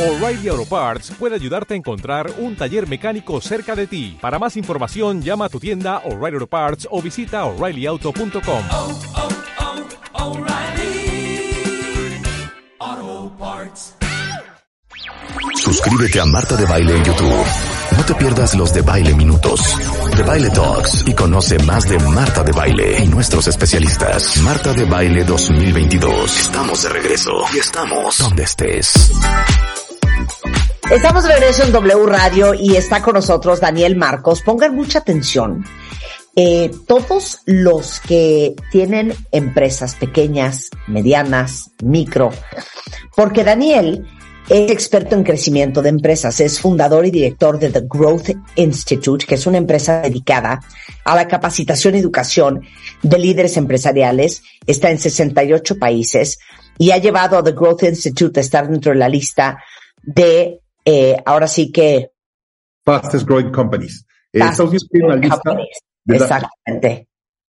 O'Reilly Auto Parts puede ayudarte a encontrar un taller mecánico cerca de ti. Para más información, llama a tu tienda O'Reilly Auto Parts o visita oreillyauto.com. oh, oh, Parts. Suscríbete a Marta de Baile en YouTube. No te pierdas los de Baile Minutos, de Baile Talks y conoce más de Marta de Baile y nuestros especialistas. Marta de Baile 2022. Estamos de regreso y estamos donde estés. Estamos de regreso en W Radio y está con nosotros Daniel Marcos. Pongan mucha atención. Eh, todos los que tienen empresas pequeñas, medianas, micro, porque Daniel es experto en crecimiento de empresas, es fundador y director de The Growth Institute, que es una empresa dedicada a la capacitación y educación de líderes empresariales, está en 68 países y ha llevado a The Growth Institute a estar dentro de la lista de eh, ahora sí que Fastest Growing Companies. Eh, Estados Unidos tiene una lista. la- Exactamente.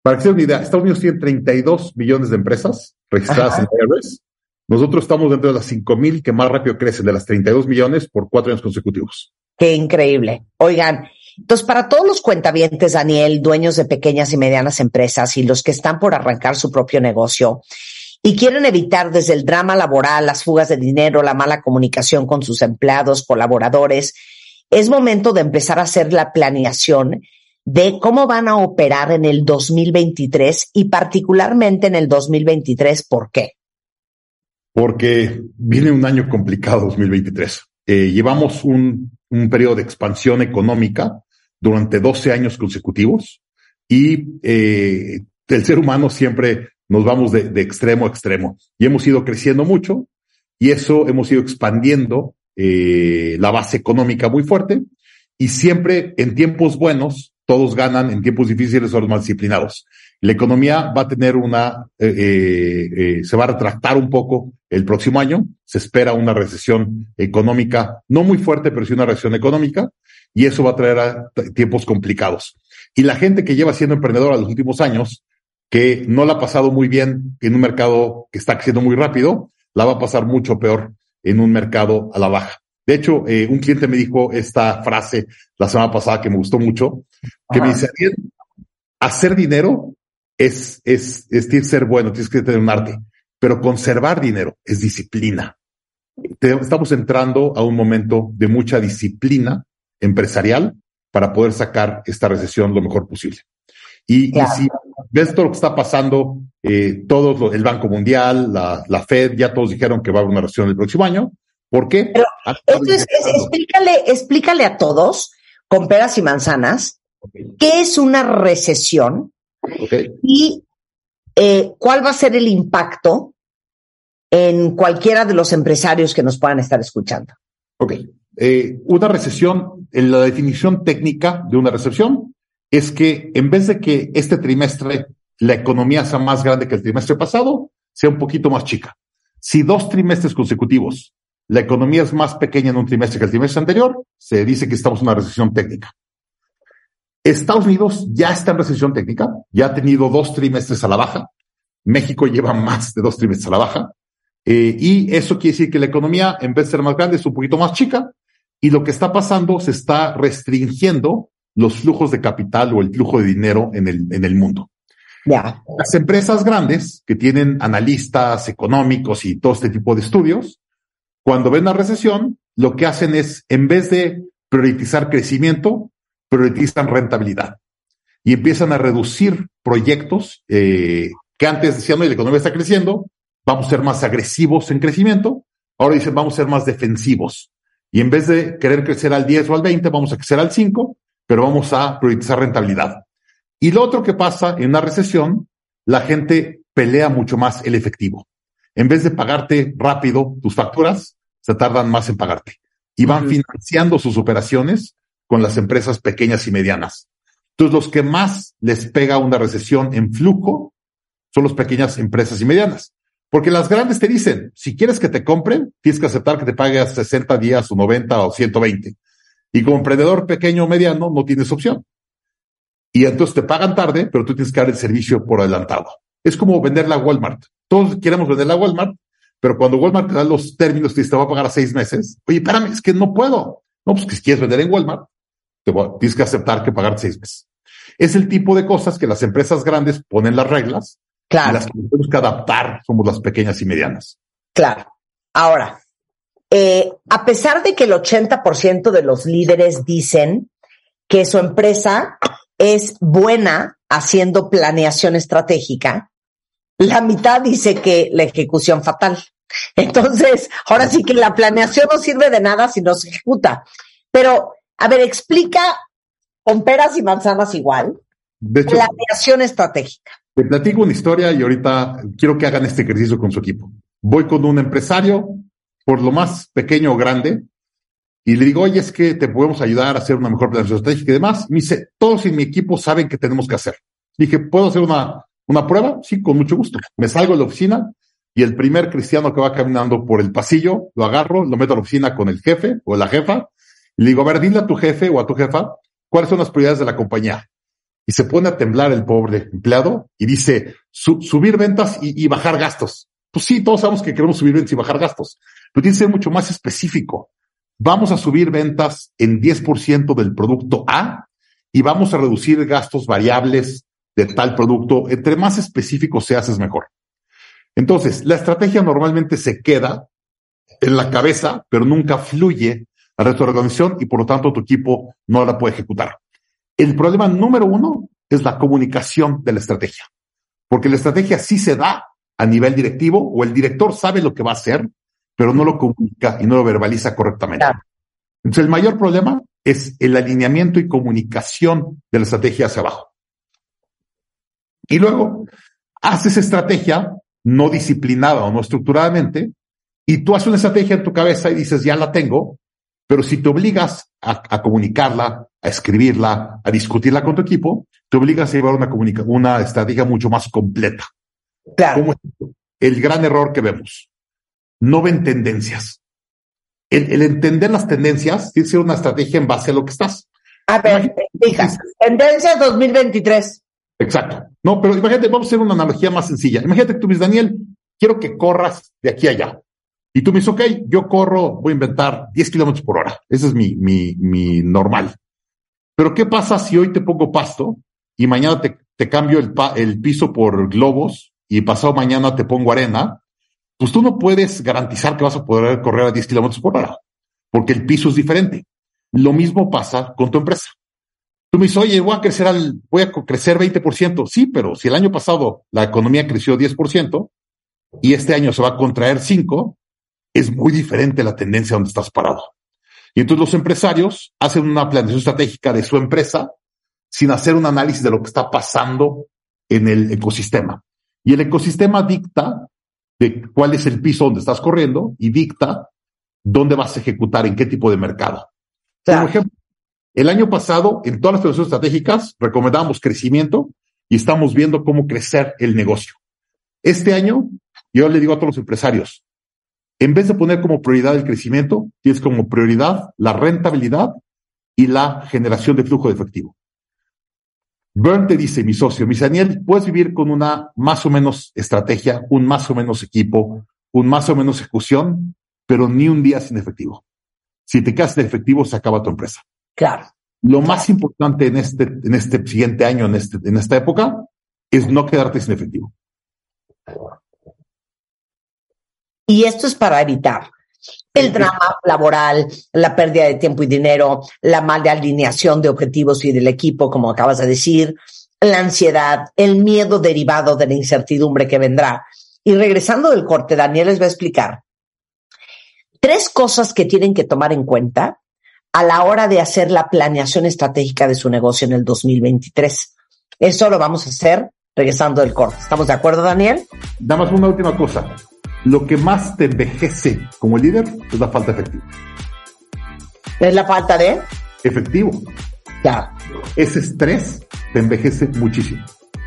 para que se den una idea, Estados Unidos tiene 32 millones de empresas registradas Ajá. en IRS. Nosotros estamos dentro de las 5.000 que más rápido crecen, de las 32 millones por cuatro años consecutivos. Qué increíble. Oigan, entonces para todos los cuentavientes, Daniel, dueños de pequeñas y medianas empresas y los que están por arrancar su propio negocio y quieren evitar desde el drama laboral, las fugas de dinero, la mala comunicación con sus empleados, colaboradores, es momento de empezar a hacer la planeación de cómo van a operar en el 2023 y particularmente en el 2023, ¿por qué? porque viene un año complicado 2023. Eh, llevamos un, un periodo de expansión económica durante 12 años consecutivos y eh, el ser humano siempre nos vamos de, de extremo a extremo y hemos ido creciendo mucho y eso hemos ido expandiendo eh, la base económica muy fuerte y siempre en tiempos buenos todos ganan, en tiempos difíciles son los más disciplinados. La economía va a tener una, eh, eh, eh, se va a retractar un poco el próximo año. Se espera una recesión económica, no muy fuerte, pero sí una recesión económica, y eso va a traer a tiempos complicados. Y la gente que lleva siendo emprendedora los últimos años, que no la ha pasado muy bien en un mercado que está creciendo muy rápido, la va a pasar mucho peor en un mercado a la baja. De hecho, eh, un cliente me dijo esta frase la semana pasada que me gustó mucho, que me dice, "Ariel, hacer dinero es, es, es, tienes que ser bueno, tienes que tener un arte, pero conservar dinero es disciplina. Te- estamos entrando a un momento de mucha disciplina empresarial para poder sacar esta recesión lo mejor posible. Y, y Claro. si ves todo lo que está pasando, eh, todos, lo- el Banco Mundial, la, la Fed, ya todos dijeron que va a haber una recesión el próximo año. ¿Por qué? Pero, es- inyectando. explícale, explícale a todos, con peras y manzanas, qué es una recesión y eh, cuál va a ser el impacto en cualquiera de los empresarios que nos puedan estar escuchando. Ok. Eh, una recesión, en la definición técnica de una recesión es que en vez de que este trimestre la economía sea más grande que el trimestre pasado, sea un poquito más chica. Si dos trimestres consecutivos la economía es más pequeña en un trimestre que el trimestre anterior, se dice que estamos en una recesión técnica. Estados Unidos ya está en recesión técnica, ya ha tenido dos trimestres a la baja. México lleva más de dos trimestres a la baja. Eh, y eso quiere decir que la economía, en vez de ser más grande, es un poquito más chica. Y lo que está pasando, se está restringiendo los flujos de capital o el flujo de dinero en el, en el mundo. Las empresas grandes que tienen analistas económicos y todo este tipo de estudios, cuando ven la recesión, lo que hacen es, en vez de priorizar crecimiento, priorizan rentabilidad y empiezan a reducir proyectos eh, que antes decían, "Oye, la economía está creciendo, vamos a ser más agresivos en crecimiento. Ahora dicen, vamos a ser más defensivos. Y en vez de querer crecer al 10 o al 20, vamos a crecer al 5, pero vamos a priorizar rentabilidad. Y lo otro que pasa en una recesión, la gente pelea mucho más el efectivo. En vez de pagarte rápido tus facturas, se tardan más en pagarte. Y van financiando sus operaciones con las empresas pequeñas y medianas. Entonces, los que más les pega una recesión en flujo son las pequeñas empresas y medianas. Porque las grandes te dicen, si quieres que te compren, tienes que aceptar que te pagues 60 días o 90 o 120. Y como emprendedor pequeño o mediano, no tienes opción. Y entonces te pagan tarde, pero tú tienes que dar el servicio por adelantado. Es como venderla a Walmart. Todos queremos venderla a Walmart, pero cuando Walmart te da los términos, te dice, te va a pagar a seis meses. Oye, espérame, es que no puedo. No, pues que si quieres vender en Walmart, te voy- tienes que aceptar que pagar seis meses. Es el tipo de cosas que las empresas grandes ponen las reglas y Claro, las que tenemos que adaptar somos las pequeñas y medianas. claro. Ahora, eh, a pesar de que el 80% de los líderes dicen que su empresa es buena haciendo planeación estratégica, la mitad dice que la ejecución fatal. Entonces, ahora sí que la planeación no sirve de nada si no se ejecuta. Pero, a ver, explica con peras y manzanas igual, De hecho, planeación estratégica. te platico una historia y ahorita quiero que hagan este ejercicio con su equipo. Voy con un empresario, por lo más pequeño o grande, y le digo, oye, es que te podemos ayudar a hacer una mejor planeación estratégica y demás. Me dice, todos en mi equipo saben que tenemos que hacer. Dije, ¿puedo hacer una, una prueba? Sí, con mucho gusto. Me salgo de la oficina y el primer cristiano que va caminando por el pasillo, lo agarro, lo meto a la oficina con el jefe o la jefa, y le digo, a ver, dile a tu jefe o a tu jefa cuáles son las prioridades de la compañía. Y se pone a temblar el pobre empleado y dice, "Su- subir ventas y, y bajar gastos. Pues sí, todos sabemos que queremos subir ventas y bajar gastos, pero tiene que ser mucho más específico. Vamos a subir ventas en 10% del producto A y vamos a reducir gastos variables de tal producto. Entre más específico seas, es mejor. Entonces, la estrategia normalmente se queda en la cabeza, pero nunca fluye al resto de la organización y por lo tanto tu equipo no la puede ejecutar. El problema número uno es la comunicación de la estrategia, porque la estrategia sí se da a nivel directivo o el director sabe lo que va a hacer, pero no lo comunica y no lo verbaliza correctamente. Claro. Entonces, el mayor problema es el alineamiento y comunicación de la estrategia hacia abajo. Y luego, haces estrategia no disciplinada o no estructuradamente, y tú haces una estrategia en tu cabeza y dices, ya la tengo, pero si te obligas a, a comunicarla, a escribirla, a discutirla con tu equipo, te obligas a llevar una, una estrategia mucho más completa. Claro. Como el gran error que vemos. No ven tendencias. El, el entender las tendencias tiene que ser una estrategia en base a lo que estás. A ver, fija, tendencias 2023. Exacto. No, pero imagínate, vamos a hacer una analogía más sencilla. Imagínate que tú me dices, Daniel, quiero que corras de aquí a allá. Y tú me dices, ok, yo corro, voy a inventar 10 kilómetros por hora. Ese es mi, mi, mi normal. Pero ¿qué pasa si hoy te pongo pasto y mañana te, te cambio el, pa- el piso por globos y pasado mañana te pongo arena? Pues tú no puedes garantizar que vas a poder correr a 10 kilómetros por hora, porque el piso es diferente. Lo mismo pasa con tu empresa. Tú me dices, oye, voy a crecer al, voy a crecer 20%. Sí, pero si el año pasado la economía creció 10% y este año se va a contraer 5, es muy diferente la tendencia donde estás parado. Y entonces los empresarios hacen una planeación estratégica de su empresa sin hacer un análisis de lo que está pasando en el ecosistema. Y el ecosistema dicta de cuál es el piso donde estás corriendo y dicta dónde vas a ejecutar, en qué tipo de mercado. Claro. Por ejemplo, el año pasado, en todas las planeaciones estratégicas, recomendábamos crecimiento y estamos viendo cómo crecer el negocio. Este año, yo le digo a todos los empresarios, en vez de poner como prioridad el crecimiento, tienes como prioridad la rentabilidad y la generación de flujo de efectivo. Bern te dice, mi socio, mi Daniel, puedes vivir con una más o menos estrategia, un más o menos equipo, un más o menos ejecución, pero ni un día sin efectivo. Si te quedas sin efectivo, se acaba tu empresa. Claro. Lo más importante en este, en este siguiente año, en, este, en esta época, es no quedarte sin efectivo. Y esto es para evitar el drama laboral, la pérdida de tiempo y dinero, la mala alineación de objetivos y del equipo, como acabas de decir, la ansiedad, el miedo derivado de la incertidumbre que vendrá. Y regresando del corte, Daniel les va a explicar tres cosas que tienen que tomar en cuenta a la hora de hacer la planeación estratégica de su negocio en el 2023. Eso lo vamos a hacer regresando del corte. ¿Estamos de acuerdo, Daniel? Nada más una última cosa. Lo que más te envejece como líder es la falta de efectivo. Es la falta de... Efectivo. Ya. Ese estrés te envejece muchísimo.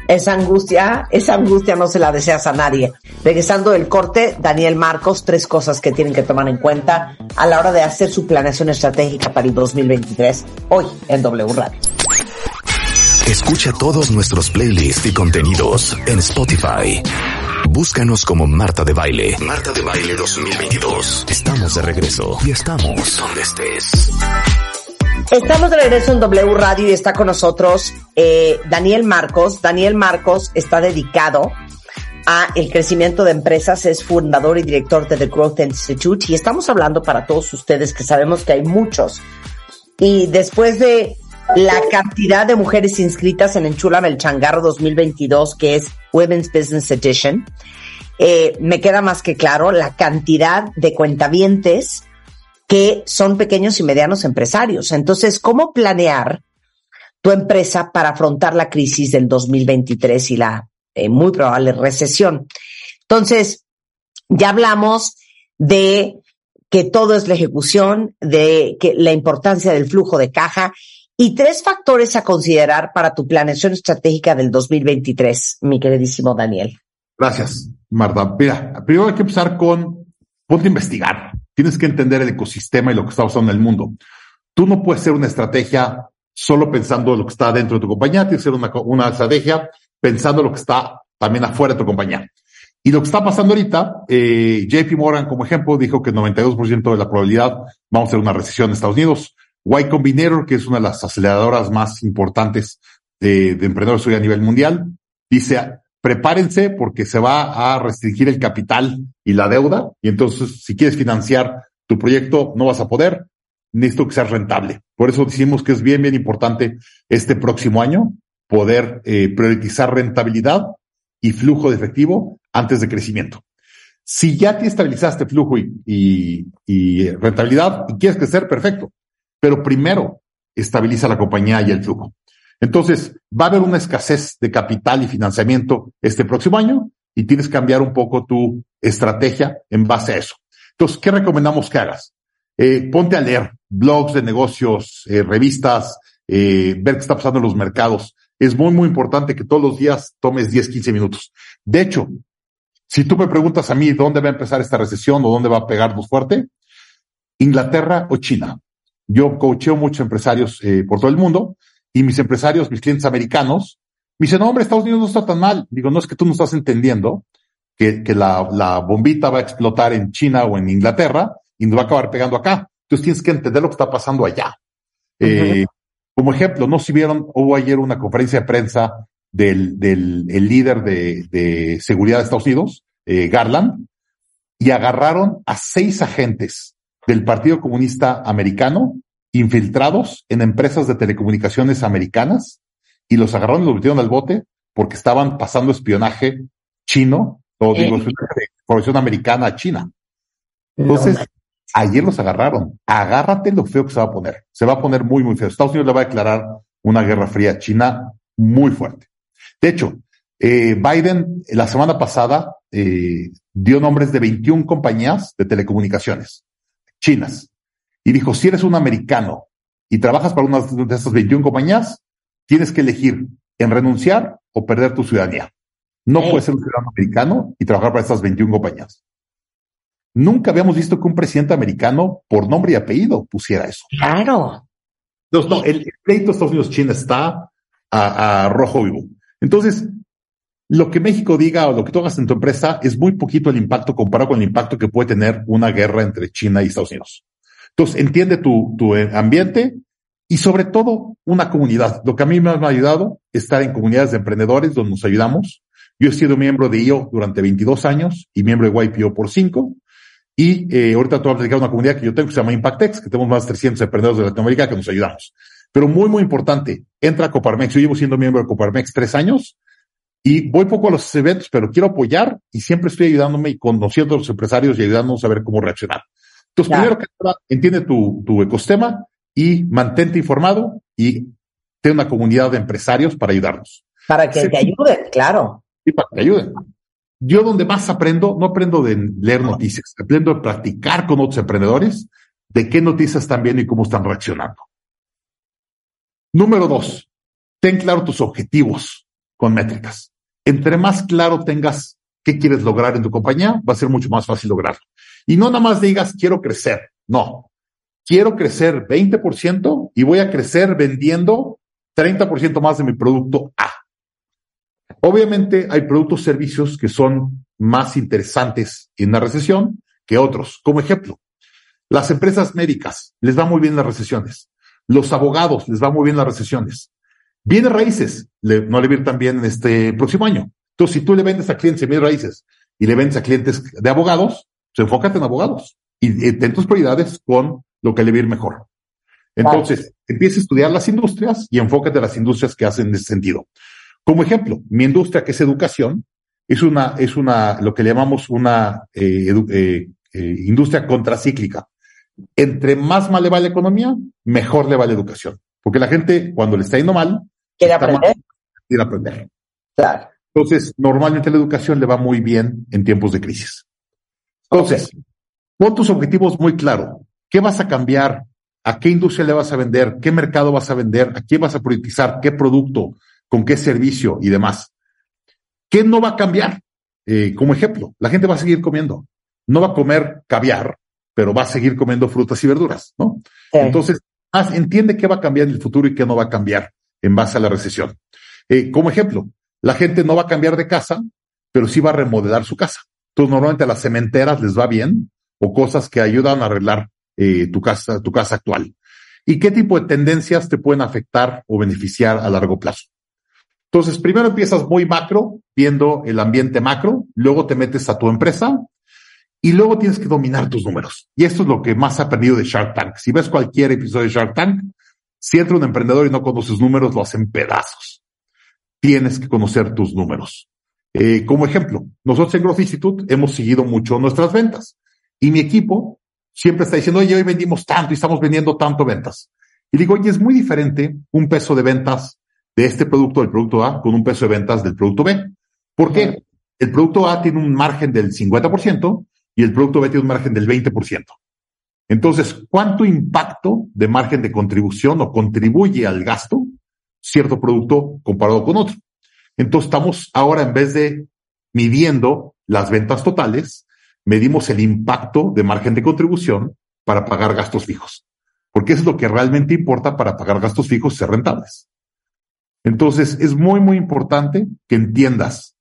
Esa angustia, esa angustia no se la deseas a nadie. Regresando del corte, Daniel Marcos, tres cosas que tienen que tomar en cuenta a la hora de hacer su planeación estratégica para el 2023, hoy en W Radio. Escucha todos nuestros playlists y contenidos en Spotify. Búscanos como Marta de Baile. Marta de Baile 2022. Estamos de regreso y estamos donde estés. Estamos de regreso en W Radio y está con nosotros eh, Daniel Marcos. Daniel Marcos está dedicado a el crecimiento de empresas, es fundador y director de The Growth Institute y estamos hablando para todos ustedes que sabemos que hay muchos. Y después de la cantidad de mujeres inscritas en Enchúlame el Changarro 2022, que es Women's Business Edition, eh, me queda más que claro la cantidad de cuentavientes que son pequeños y medianos empresarios. Entonces, ¿cómo planear tu empresa para afrontar la crisis del 2023 y la eh, muy probable recesión? Entonces, ya hablamos de que todo es la ejecución, de que la importancia del flujo de caja y tres factores a considerar para tu planeación estratégica del 2023, mi queridísimo Daniel. Gracias, Marta. Mira, primero hay que empezar con, ponte a investigar. Tienes que entender el ecosistema y lo que está pasando en el mundo. Tú no puedes hacer una estrategia solo pensando en lo que está dentro de tu compañía, tienes que hacer una, una estrategia pensando en lo que está también afuera de tu compañía. Y lo que está pasando ahorita, eh, JP Morgan, como ejemplo, dijo que el 92% de la probabilidad vamos a tener una recesión en Estados Unidos. Y Combinator, que es una de las aceleradoras más importantes de, de emprendedores hoy a nivel mundial, dice, prepárense porque se va a restringir el capital y la deuda. Y entonces, si quieres financiar tu proyecto, no vas a poder. Necesito que sea rentable. Por eso decimos que es bien, bien importante este próximo año poder eh, priorizar rentabilidad y flujo de efectivo antes de crecimiento. Si ya te estabilizaste flujo y, y rentabilidad y quieres crecer, perfecto. Pero primero estabiliza la compañía y el flujo. Entonces, va a haber una escasez de capital y financiamiento este próximo año y tienes que cambiar un poco tu estrategia en base a eso. Entonces, ¿qué recomendamos que hagas? Eh, ponte a leer blogs de negocios, eh, revistas, eh, ver qué está pasando en los mercados. Es muy, muy importante que todos los días tomes 10, 15 minutos. De hecho, si tú me preguntas a mí dónde va a empezar esta recesión o dónde va a pegarnos fuerte, Inglaterra o China. Yo coacheo muchos empresarios por todo el mundo y mis empresarios, mis clientes americanos, me dicen, no, hombre, Estados Unidos no está tan mal. Digo, no es que tú no estás entendiendo que, que la, la bombita va a explotar en China o en Inglaterra y nos va a acabar pegando acá. Entonces tienes que entender lo que está pasando allá. eh, como ejemplo, no si vieron, hubo ayer una conferencia de prensa del, del el líder de, de seguridad de Estados Unidos, eh, Garland, y agarraron a seis agentes del Partido Comunista Americano infiltrados en empresas de telecomunicaciones americanas y los agarraron y los metieron al bote porque estaban pasando espionaje chino o digo, información americana a China. Entonces, ayer los agarraron. Agárrate lo feo que se va a poner. Se va a poner muy, muy feo. Estados Unidos le va a declarar una guerra fría a China muy fuerte. De hecho, eh, Biden la semana pasada eh, dio nombres de 21 compañías de telecomunicaciones chinas y dijo, si eres un americano y trabajas para una de estas 21 compañías, tienes que elegir en renunciar o perder tu ciudadanía. No puedes ser un ciudadano americano y trabajar para estas 21 compañías. Nunca habíamos visto que un presidente americano, por nombre y apellido, pusiera eso. Claro. Entonces, no, el, el pleito de Estados Unidos-China está a, a, rojo vivo. Entonces, lo que México diga o lo que tú hagas en tu empresa es muy poquito el impacto comparado con el impacto que puede tener una guerra entre China y Estados Unidos. Entonces, entiende tu, tu ambiente y sobre todo una comunidad. Lo que a mí me ha ayudado es estar en comunidades de emprendedores donde nos ayudamos. Yo he sido miembro de IO durante 22 años y miembro de YPO por 5. Y eh, ahorita te voy a platicar una comunidad que yo tengo que se llama Impactex, que tenemos más de 300 emprendedores de Latinoamérica que nos ayudamos. Pero muy, muy importante, entra a Coparmex. Yo llevo siendo miembro de Coparmex tres años y voy poco a los eventos, pero quiero apoyar y siempre estoy ayudándome y conociendo a los empresarios y ayudándonos a ver cómo reaccionar. Entonces, claro. primero que nada, entiende tu, tu ecosistema y mantente informado y ten una comunidad de empresarios para ayudarnos. Para que sí. te ayuden, claro. Sí, para que te ayuden. Yo donde más aprendo, no aprendo de leer noticias, aprendo de practicar con otros emprendedores de qué noticias están viendo y cómo están reaccionando. Número dos, ten claro tus objetivos con métricas. Entre más claro tengas qué quieres lograr en tu compañía, va a ser mucho más fácil lograrlo. Y no nada más digas, quiero crecer. No. Quiero crecer 20% y voy a crecer vendiendo 30% más de mi producto A. Obviamente hay productos, servicios que son más interesantes en la recesión que otros. Como ejemplo, las empresas médicas les va muy bien las recesiones. Los abogados les va muy bien las recesiones. Bienes raíces no le va tan bien en este próximo año. Entonces, si tú le vendes a clientes de bienes raíces y le vendes a clientes de abogados, pues enfócate en abogados y, ten tus prioridades con lo que le va a ir mejor. Entonces, empieza a estudiar las industrias y enfócate en las industrias que hacen ese sentido. Como ejemplo, mi industria, que es educación, es una, es una, lo que le llamamos una eh, eh, eh, industria contracíclica. Entre más mal le va la economía, mejor le va la educación. Porque la gente, cuando le está yendo mal, quiere aprender. quiere aprender. Claro. Entonces, normalmente la educación le va muy bien en tiempos de crisis. Entonces, pon tus objetivos muy claro. ¿Qué vas a cambiar? ¿A qué industria le vas a vender? ¿Qué mercado vas a vender? ¿A quién vas a priorizar? ¿Qué producto? ¿Con qué servicio? Y demás. ¿Qué no va a cambiar? Eh, como ejemplo, la gente va a seguir comiendo. No va a comer caviar, pero va a seguir comiendo frutas y verduras, ¿no? Entonces, entiende qué va a cambiar en el futuro y qué no va a cambiar en base a la recesión. Eh, como ejemplo, la gente no va a cambiar de casa, pero sí va a remodelar su casa. Entonces, normalmente a las cementeras les va bien o cosas que ayudan a arreglar eh, tu casa, tu casa actual. ¿Y qué tipo de tendencias te pueden afectar o beneficiar a largo plazo? Entonces, primero empiezas muy macro, viendo el ambiente macro, luego te metes a tu empresa y luego tienes que dominar tus números. Y esto es lo que más he aprendido de Shark Tank. Si ves cualquier episodio de Shark Tank, si entra un emprendedor y no conoce sus números, lo hacen pedazos. Tienes que conocer tus números. Eh, como ejemplo, nosotros en Growth Institute hemos seguido mucho nuestras ventas y mi equipo siempre está diciendo, oye, hoy vendimos tanto y estamos vendiendo tanto ventas. Y digo, oye, es muy diferente un peso de ventas de este producto, del producto A, con un peso de ventas del producto B. ¿Por qué? El producto A tiene un margen del 50% y el producto B tiene un margen del 20%. Entonces, ¿cuánto impacto de margen de contribución o contribuye al gasto cierto producto comparado con otro? Entonces, estamos ahora, en vez de midiendo las ventas totales, medimos el impacto de margen de contribución para pagar gastos fijos. Porque eso es lo que realmente importa para pagar gastos fijos y ser rentables. Entonces, es muy, muy importante que entiendas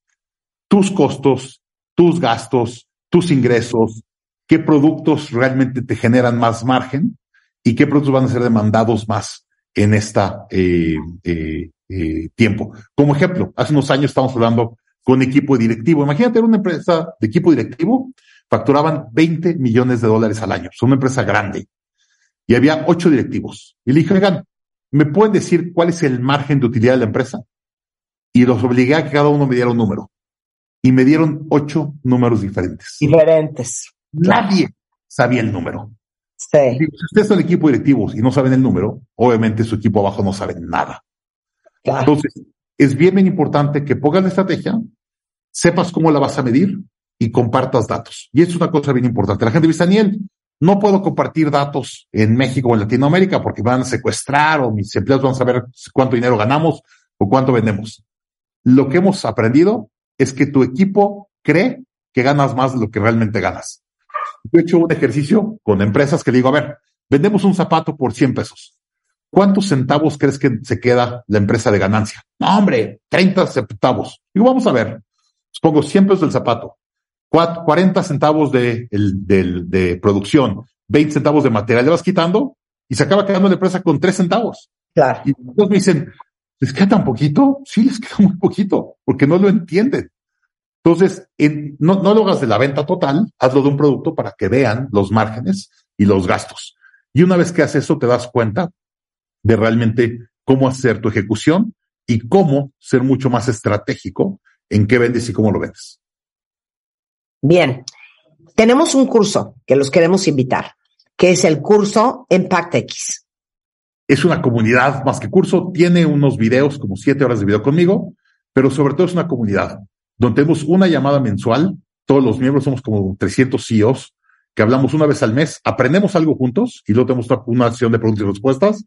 tus costos, tus gastos, tus ingresos, qué productos realmente te generan más margen y qué productos van a ser demandados más en esta eh, eh, tiempo. Como ejemplo, hace unos años estábamos hablando con equipo directivo. Imagínate una empresa de equipo directivo, facturaban 20 millones de dólares al año. Es una empresa grande. Y había ocho directivos. Y le dije, oigan, ¿me pueden decir cuál es el margen de utilidad de la empresa? Y los obligué a que cada uno me diera un número. Y me dieron ocho números diferentes. Diferentes. Nadie sabía el número. Sí. si ustedes son equipo directivos y no saben el número, obviamente su equipo abajo no sabe nada. Entonces, es bien, bien importante que pongas la estrategia, sepas cómo la vas a medir y compartas datos. Y es una cosa bien importante. La gente dice, Daniel, no puedo compartir datos en México o en Latinoamérica porque van a secuestrar o mis empleados van a saber cuánto dinero ganamos o cuánto vendemos. Lo que hemos aprendido es que tu equipo cree que ganas más de lo que realmente ganas. Yo he hecho un ejercicio con empresas que le digo, a ver, vendemos un zapato por 100 pesos. ¿Cuántos centavos crees que se queda la empresa de ganancia? No, hombre, 30 centavos. Digo, vamos a ver. Pongo 100 pesos del zapato. 40 centavos de, producción, 20 centavos de material, le vas quitando y se acaba quedando la empresa con 3 centavos. Claro. Y todos me dicen, ¿les queda tan poquito? Sí, les queda muy poquito, porque no lo entienden. Entonces, no, no lo hagas de la venta total, hazlo de un producto para que vean los márgenes y los gastos. Y una vez que haces eso, te das cuenta de realmente cómo hacer tu ejecución y cómo ser mucho más estratégico en qué vendes y cómo lo vendes. Bien, tenemos un curso que los queremos invitar, que es el curso Impact X. Es una comunidad más que curso, tiene unos videos, como siete horas de video conmigo, pero sobre todo es una comunidad donde tenemos una llamada mensual, todos los miembros somos como 300 CEOs, que hablamos una vez al mes, aprendemos algo juntos y luego tenemos una acción de preguntas y respuestas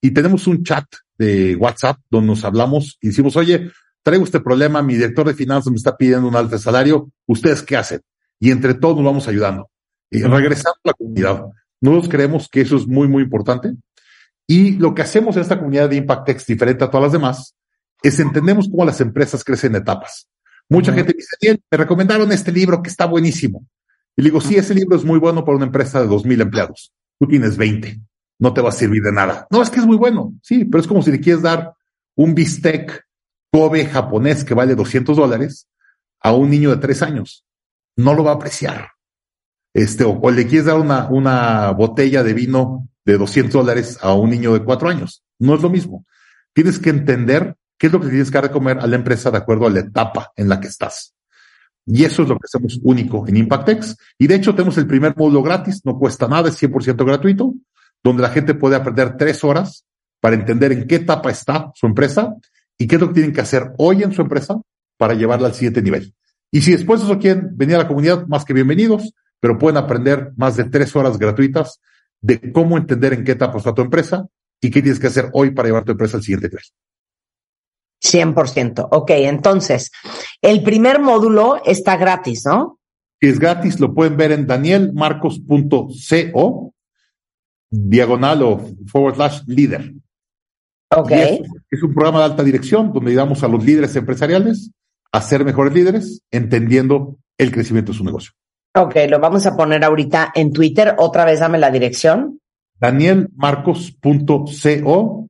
y tenemos un chat de WhatsApp donde nos hablamos y decimos, oye, traigo este problema, mi director de finanzas me está pidiendo un alto salario, ¿ustedes qué hacen? Y entre todos nos vamos ayudando. Y regresando a la comunidad. Nosotros creemos que eso es muy, muy importante. Y lo que hacemos en esta comunidad de ImpactX, diferente a todas las demás, es entendemos cómo las empresas crecen en etapas. Mucha gente dice, bien, me recomendaron este libro que está buenísimo. Y le digo, sí, ese libro es muy bueno para una empresa de dos mil empleados. Tú tienes 20, no te va a servir de nada. No, es que es muy bueno. Sí, pero es como si le quieres dar un bistec Kobe japonés que vale 200 dólares a un niño de tres años. No lo va a apreciar. Este, o, o le quieres dar una, una botella de vino de 200 dólares a un niño de cuatro años. No es lo mismo. Tienes que entender qué es lo que tienes que dar comer a la empresa de acuerdo a la etapa en la que estás. Y eso es lo que hacemos único en Impactex. Y de hecho tenemos el primer módulo gratis, no cuesta nada, es 100% gratuito, donde la gente puede aprender tres horas para entender en qué etapa está su empresa y qué es lo que tienen que hacer hoy en su empresa para llevarla al siguiente nivel. Y si después de eso quieren venir a la comunidad, más que bienvenidos, pero pueden aprender más de tres horas gratuitas de cómo entender en qué etapa está tu empresa y qué tienes que hacer hoy para llevar tu empresa al siguiente nivel. 100%. Ok, entonces, el primer módulo está gratis, ¿no? Es gratis, lo pueden ver en danielmarcos.co, diagonal o forward slash líder. Ok. Es, es un programa de alta dirección donde ayudamos a los líderes empresariales a ser mejores líderes, entendiendo el crecimiento de su negocio. Ok, lo vamos a poner ahorita en Twitter. Otra vez dame la dirección. danielmarcos.co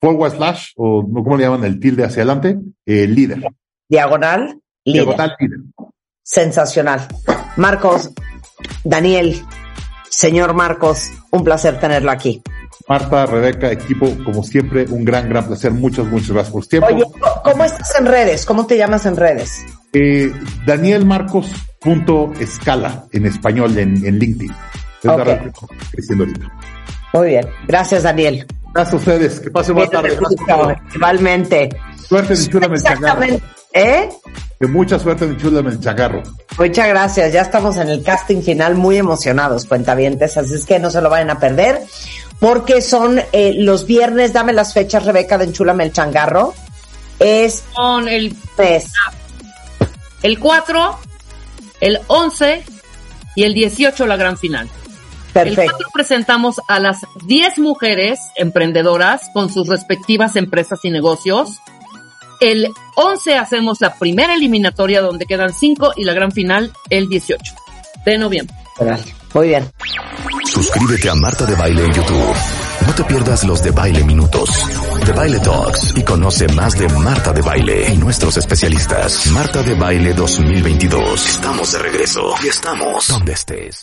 forward slash, o ¿cómo le llaman? El tilde hacia adelante, eh, líder. Diagonal, líder. Diagonal líder. Sensacional. Marcos, Daniel, señor Marcos, un placer tenerlo aquí. Marta, Rebeca, equipo, como siempre, un gran, gran placer. Muchas, muchas gracias por su tiempo. Oye, ¿cómo estás en redes? ¿Cómo te llamas en redes? Eh, Daniel Marcos punto escala en español en, en LinkedIn. Es la creciendo ahorita. Muy bien. Gracias, Daniel. Gracias a ustedes. Que pasen buena tarde. Igualmente. Suerte en Chula el Changarro. Exactamente. ¿Eh? Que mucha suerte en Chula el Changarro. Muchas gracias. Ya estamos en el casting final muy emocionados, cuentavientes. Así es que no se lo vayan a perder. Porque son eh, los viernes, dame las fechas, Rebeca, de Enchúlame el Changarro. Es Con el, tres. el 4, el 11 y el 18 la gran final. El Perfecto. 4 presentamos a las 10 mujeres emprendedoras con sus respectivas empresas y negocios. El 11 hacemos la primera eliminatoria donde quedan 5 y la gran final el 18 de noviembre. Muy bien. Suscríbete a Marta de Baile en YouTube. No te pierdas los de Baile Minutos, de Baile Talks y conoce más de Marta de Baile y nuestros especialistas. Marta de Baile 2022. Estamos de regreso y estamos donde estés.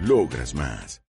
Logras más.